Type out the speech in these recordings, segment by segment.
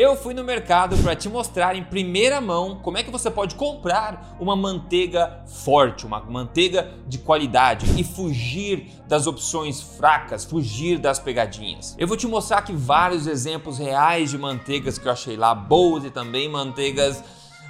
Eu fui no mercado para te mostrar em primeira mão como é que você pode comprar uma manteiga forte, uma manteiga de qualidade e fugir das opções fracas, fugir das pegadinhas. Eu vou te mostrar aqui vários exemplos reais de manteigas que eu achei lá boas e também manteigas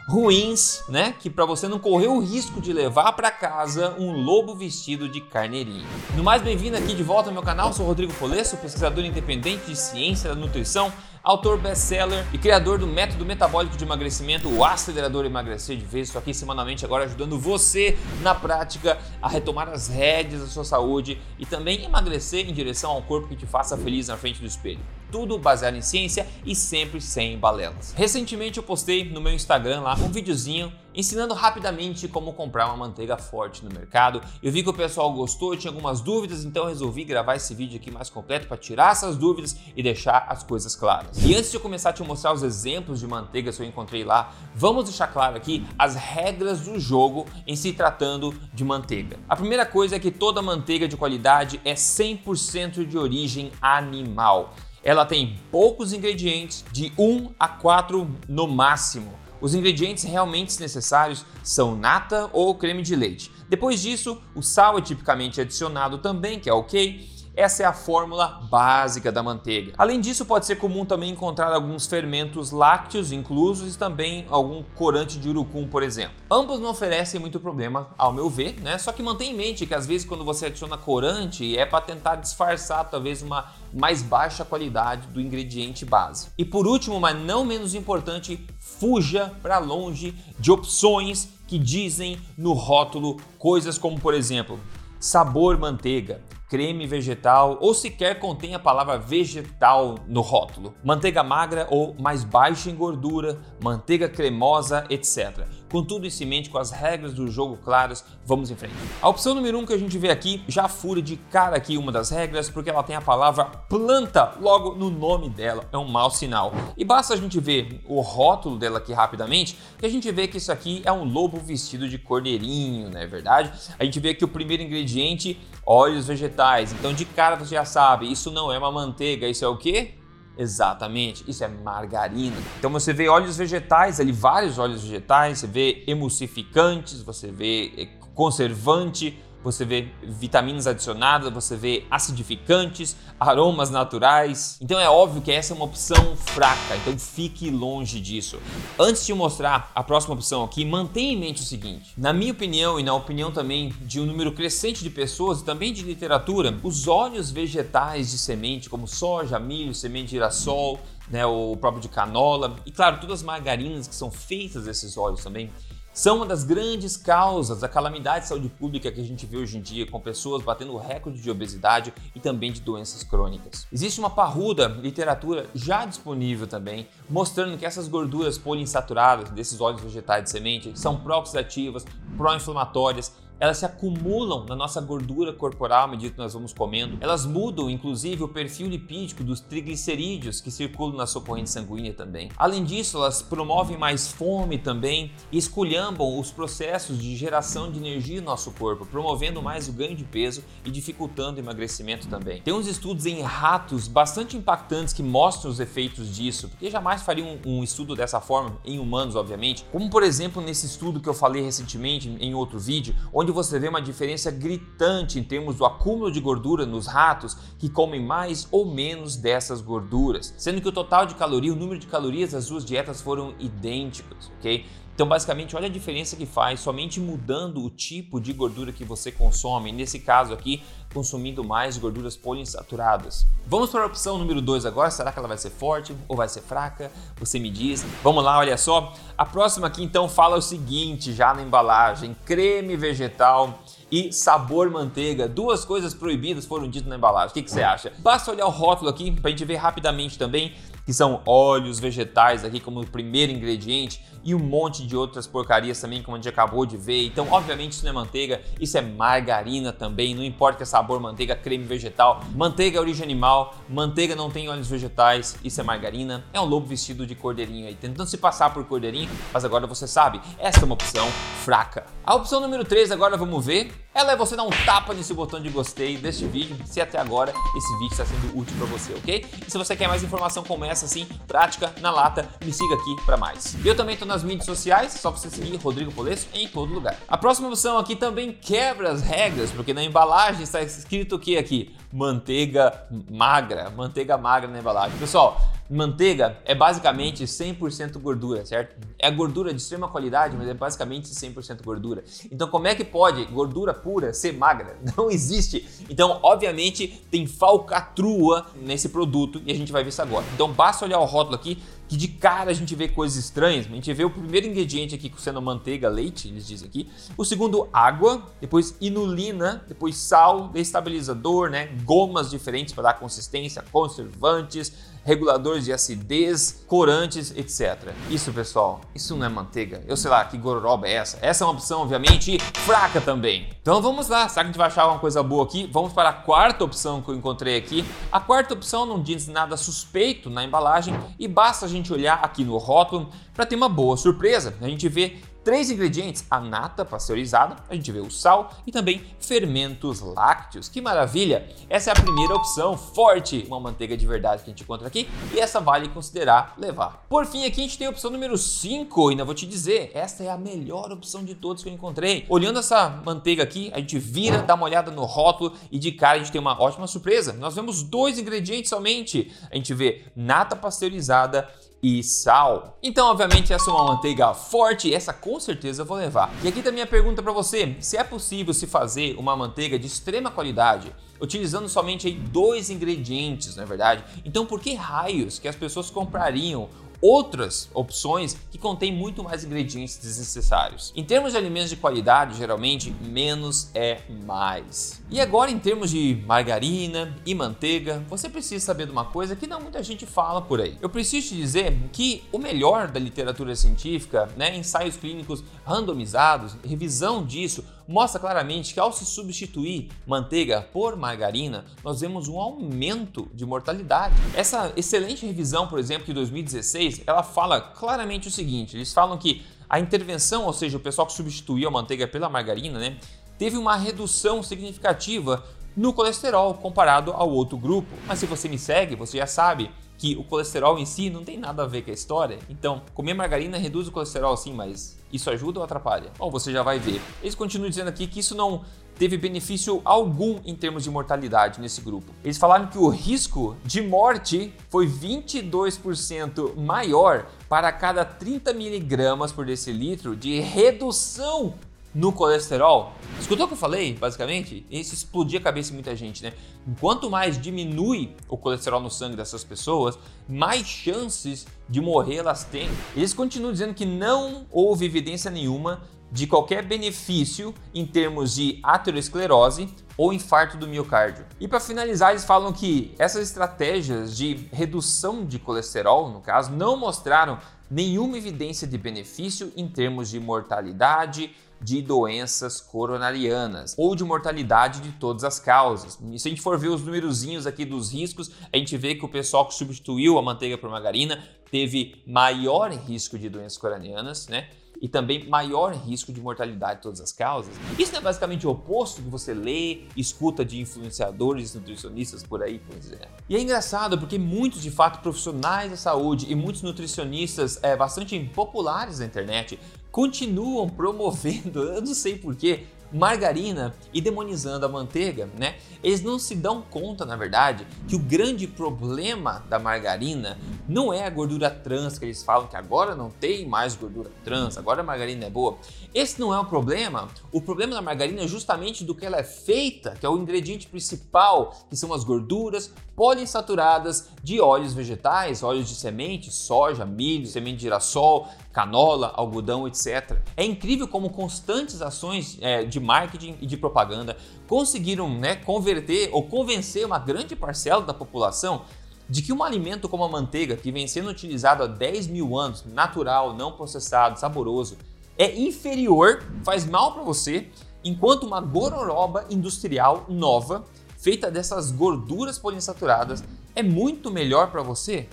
ruins, né? Que para você não correr o risco de levar para casa um lobo vestido de carneirinho. No mais, bem-vindo aqui de volta ao meu canal. Sou Rodrigo Polesso, pesquisador independente de ciência da nutrição autor best-seller e criador do método metabólico de emagrecimento, o acelerador emagrecer de vez. Estou aqui semanalmente agora ajudando você na prática a retomar as rédeas da sua saúde e também emagrecer em direção ao corpo que te faça feliz na frente do espelho tudo baseado em ciência e sempre sem balelas. Recentemente eu postei no meu Instagram lá um videozinho ensinando rapidamente como comprar uma manteiga forte no mercado. Eu vi que o pessoal gostou, tinha algumas dúvidas, então resolvi gravar esse vídeo aqui mais completo para tirar essas dúvidas e deixar as coisas claras. E antes de eu começar a te mostrar os exemplos de manteigas que eu encontrei lá, vamos deixar claro aqui as regras do jogo em se tratando de manteiga. A primeira coisa é que toda manteiga de qualidade é 100% de origem animal. Ela tem poucos ingredientes, de 1 a 4 no máximo. Os ingredientes realmente necessários são nata ou creme de leite. Depois disso, o sal é tipicamente adicionado também, que é ok, essa é a fórmula básica da manteiga. Além disso, pode ser comum também encontrar alguns fermentos lácteos inclusos e também algum corante de urucum, por exemplo. Ambos não oferecem muito problema, ao meu ver, né? Só que mantenha em mente que às vezes quando você adiciona corante é para tentar disfarçar talvez uma mais baixa qualidade do ingrediente base. E por último, mas não menos importante, fuja para longe de opções que dizem no rótulo coisas como, por exemplo, sabor manteiga, creme vegetal ou sequer contém a palavra vegetal no rótulo. Manteiga magra ou mais baixa em gordura, manteiga cremosa, etc. Com tudo isso em mente, com as regras do jogo claras, vamos em frente. A opção número 1 um que a gente vê aqui já fura de cara aqui uma das regras porque ela tem a palavra planta logo no nome dela. É um mau sinal. E basta a gente ver o rótulo dela aqui rapidamente que a gente vê que isso aqui é um lobo vestido de cordeirinho, não é verdade? A gente vê que o primeiro ingrediente, óleos vegetais. Então de cara você já sabe, isso não é uma manteiga, isso é o quê? Exatamente, isso é margarina. Então você vê óleos vegetais ali, vários óleos vegetais, você vê emulsificantes, você vê eh, conservante, você vê vitaminas adicionadas, você vê acidificantes, aromas naturais. Então é óbvio que essa é uma opção fraca, então fique longe disso. Antes de mostrar a próxima opção aqui, mantenha em mente o seguinte: na minha opinião e na opinião também de um número crescente de pessoas e também de literatura, os óleos vegetais de semente, como soja, milho, semente de girassol, né, o próprio de canola e claro, todas as margarinas que são feitas desses óleos também são uma das grandes causas da calamidade de saúde pública que a gente vê hoje em dia, com pessoas batendo recorde de obesidade e também de doenças crônicas. Existe uma parruda literatura já disponível também, mostrando que essas gorduras poliinsaturadas desses óleos vegetais de semente são pró-oxidativas, pró-inflamatórias elas se acumulam na nossa gordura corporal à medida que nós vamos comendo. Elas mudam, inclusive, o perfil lipídico dos triglicerídeos que circulam na sua corrente sanguínea também. Além disso, elas promovem mais fome também e esculhambam os processos de geração de energia no nosso corpo, promovendo mais o ganho de peso e dificultando o emagrecimento também. Tem uns estudos em ratos bastante impactantes que mostram os efeitos disso, porque jamais faria um, um estudo dessa forma em humanos, obviamente, como por exemplo nesse estudo que eu falei recentemente em outro vídeo, onde onde você vê uma diferença gritante em termos do acúmulo de gordura nos ratos que comem mais ou menos dessas gorduras, sendo que o total de caloria, o número de calorias das duas dietas foram idênticos, ok? Então, basicamente, olha a diferença que faz somente mudando o tipo de gordura que você consome. Nesse caso aqui, consumindo mais gorduras poliinsaturadas. Vamos para a opção número 2 agora. Será que ela vai ser forte ou vai ser fraca? Você me diz. Vamos lá, olha só. A próxima aqui então fala o seguinte, já na embalagem: creme vegetal e sabor manteiga. Duas coisas proibidas foram ditas na embalagem. O que, que você acha? Basta olhar o rótulo aqui para a gente ver rapidamente também que são óleos vegetais aqui como primeiro ingrediente e um monte de outras porcarias também, como a gente acabou de ver. Então, obviamente, isso não é manteiga, isso é margarina também, não importa que é sabor manteiga, creme vegetal. Manteiga é origem animal, manteiga não tem óleos vegetais, isso é margarina. É um lobo vestido de cordeirinho aí, tentando se passar por cordeirinho, mas agora você sabe, essa é uma opção fraca. A opção número 3 agora vamos ver ela é você dar um tapa nesse botão de gostei deste vídeo, se até agora esse vídeo está sendo útil para você, ok? E se você quer mais informação como essa, assim, prática, na lata, me siga aqui para mais. Eu também estou nas mídias sociais, só você seguir Rodrigo Polesso em todo lugar. A próxima opção aqui também quebra as regras, porque na embalagem está escrito o que aqui? Manteiga magra, manteiga magra na embalagem. Pessoal, Manteiga é basicamente 100% gordura, certo? É gordura de extrema qualidade, mas é basicamente 100% gordura. Então, como é que pode gordura pura ser magra? Não existe. Então, obviamente, tem falcatrua nesse produto e a gente vai ver isso agora. Então, basta olhar o rótulo aqui que de cara a gente vê coisas estranhas. A gente vê o primeiro ingrediente aqui sendo manteiga, leite, eles dizem aqui. O segundo, água, depois inulina, depois sal, destabilizador, né? Gomas diferentes para dar consistência, conservantes, reguladores de acidez, corantes, etc. Isso, pessoal, isso não é manteiga. Eu sei lá que gororoba é essa. Essa é uma opção, obviamente, fraca também. Então vamos lá, será que a gente vai achar uma coisa boa aqui? Vamos para a quarta opção que eu encontrei aqui. A quarta opção não diz nada suspeito na embalagem e basta a gente olhar aqui no rótulo para ter uma boa surpresa. A gente vê Três ingredientes: a nata pasteurizada, a gente vê o sal e também fermentos lácteos. Que maravilha! Essa é a primeira opção, forte, uma manteiga de verdade que a gente encontra aqui e essa vale considerar levar. Por fim, aqui a gente tem a opção número 5, ainda vou te dizer, essa é a melhor opção de todos que eu encontrei. Olhando essa manteiga aqui, a gente vira, dá uma olhada no rótulo e de cara a gente tem uma ótima surpresa. Nós vemos dois ingredientes somente. A gente vê nata pasteurizada e sal. Então, obviamente, essa é uma manteiga forte, essa com certeza eu vou levar. E aqui também a pergunta para você, se é possível se fazer uma manteiga de extrema qualidade utilizando somente aí dois ingredientes, não é verdade? Então, por que raios que as pessoas comprariam outras opções que contêm muito mais ingredientes desnecessários. Em termos de alimentos de qualidade, geralmente menos é mais. E agora em termos de margarina e manteiga, você precisa saber de uma coisa que não muita gente fala por aí. Eu preciso te dizer que o melhor da literatura científica, né, ensaios clínicos randomizados, revisão disso, mostra claramente que ao se substituir manteiga por margarina, nós vemos um aumento de mortalidade. Essa excelente revisão, por exemplo, de 2016, ela fala claramente o seguinte: eles falam que a intervenção, ou seja, o pessoal que substituiu a manteiga pela margarina, né, teve uma redução significativa no colesterol comparado ao outro grupo. Mas se você me segue, você já sabe que o colesterol em si não tem nada a ver com a história. Então, comer margarina reduz o colesterol sim, mas isso ajuda ou atrapalha? Bom, você já vai ver. Eles continuam dizendo aqui que isso não teve benefício algum em termos de mortalidade nesse grupo. Eles falaram que o risco de morte foi 22% maior para cada 30 miligramas por decilitro de redução no colesterol. Escutou o que eu falei, basicamente? Isso explodia a cabeça de muita gente, né? Quanto mais diminui o colesterol no sangue dessas pessoas, mais chances de morrer elas têm. Eles continuam dizendo que não houve evidência nenhuma de qualquer benefício em termos de aterosclerose ou infarto do miocárdio. E para finalizar, eles falam que essas estratégias de redução de colesterol, no caso, não mostraram nenhuma evidência de benefício em termos de mortalidade, de doenças coronarianas ou de mortalidade de todas as causas. E se a gente for ver os númerozinhos aqui dos riscos, a gente vê que o pessoal que substituiu a manteiga por margarina teve maior risco de doenças coronarianas, né? E também maior risco de mortalidade de todas as causas. Isso é basicamente o oposto que você lê, escuta de influenciadores, nutricionistas por aí, pois é. E é engraçado porque muitos, de fato, profissionais da saúde e muitos nutricionistas é, bastante populares na internet continuam promovendo, eu não sei porquê, margarina e demonizando a manteiga, né? Eles não se dão conta, na verdade, que o grande problema da margarina não é a gordura trans, que eles falam que agora não tem mais gordura trans, agora a margarina é boa. Esse não é o problema. O problema da margarina é justamente do que ela é feita, que é o ingrediente principal, que são as gorduras poliinsaturadas de óleos vegetais, óleos de semente, soja, milho, semente de girassol, canola, algodão, etc. É incrível como constantes ações é, de marketing e de propaganda conseguiram né, converter ou convencer uma grande parcela da população de que um alimento como a manteiga, que vem sendo utilizado há 10 mil anos, natural, não processado, saboroso, é inferior, faz mal para você, enquanto uma gororoba industrial nova, feita dessas gorduras poliinsaturadas, é muito melhor para você?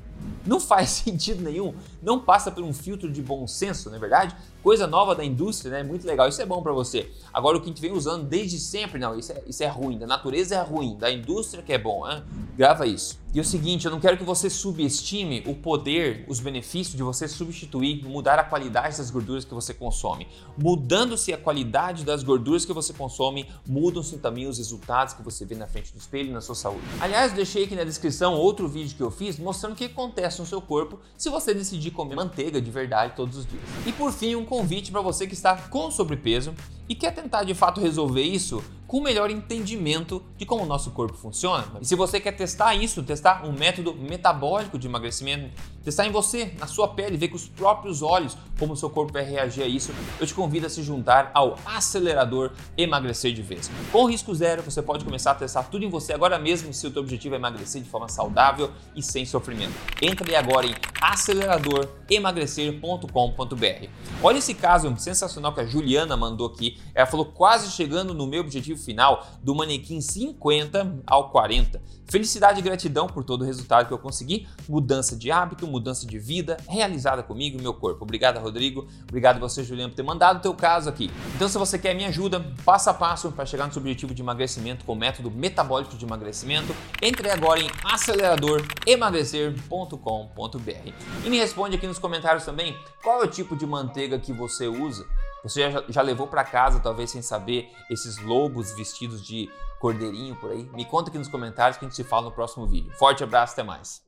Não faz sentido nenhum, não passa por um filtro de bom senso, não é verdade? Coisa nova da indústria, né? Muito legal, isso é bom para você. Agora o que a gente vem usando desde sempre, não, isso é, isso é ruim, da natureza é ruim, da indústria que é bom, hein? Grava isso. E o seguinte, eu não quero que você subestime o poder, os benefícios de você substituir, mudar a qualidade das gorduras que você consome. Mudando-se a qualidade das gorduras que você consome, mudam-se também os resultados que você vê na frente do espelho e na sua saúde. Aliás, deixei aqui na descrição outro vídeo que eu fiz mostrando o que acontece no seu corpo se você decidir comer manteiga de verdade todos os dias. E por fim, um convite para você que está com sobrepeso e quer tentar de fato resolver isso com melhor entendimento de como o nosso corpo funciona. E se você quer testar isso, testar um método metabólico de emagrecimento, testar em você, na sua pele, ver com os próprios olhos como o seu corpo vai reagir a isso, eu te convido a se juntar ao acelerador Emagrecer de Vez. Com risco zero, você pode começar a testar tudo em você agora mesmo se o teu objetivo é emagrecer de forma saudável e sem sofrimento. Entre agora em aceleradoremagrecer.com.br. Olha esse caso sensacional que a Juliana mandou aqui. Ela falou quase chegando no meu objetivo objetivo final do manequim 50 ao 40. Felicidade e gratidão por todo o resultado que eu consegui, mudança de hábito, mudança de vida realizada comigo e meu corpo. Obrigado, Rodrigo. Obrigado você, Juliano, por ter mandado o teu caso aqui. Então, se você quer minha ajuda, passo a passo para chegar no seu objetivo de emagrecimento com o método metabólico de emagrecimento, entre agora em aceleradoremagrecer.com.br. E me responde aqui nos comentários também qual é o tipo de manteiga que você usa você já, já levou para casa, talvez sem saber, esses lobos vestidos de cordeirinho por aí? Me conta aqui nos comentários que a gente se fala no próximo vídeo. Forte abraço, até mais!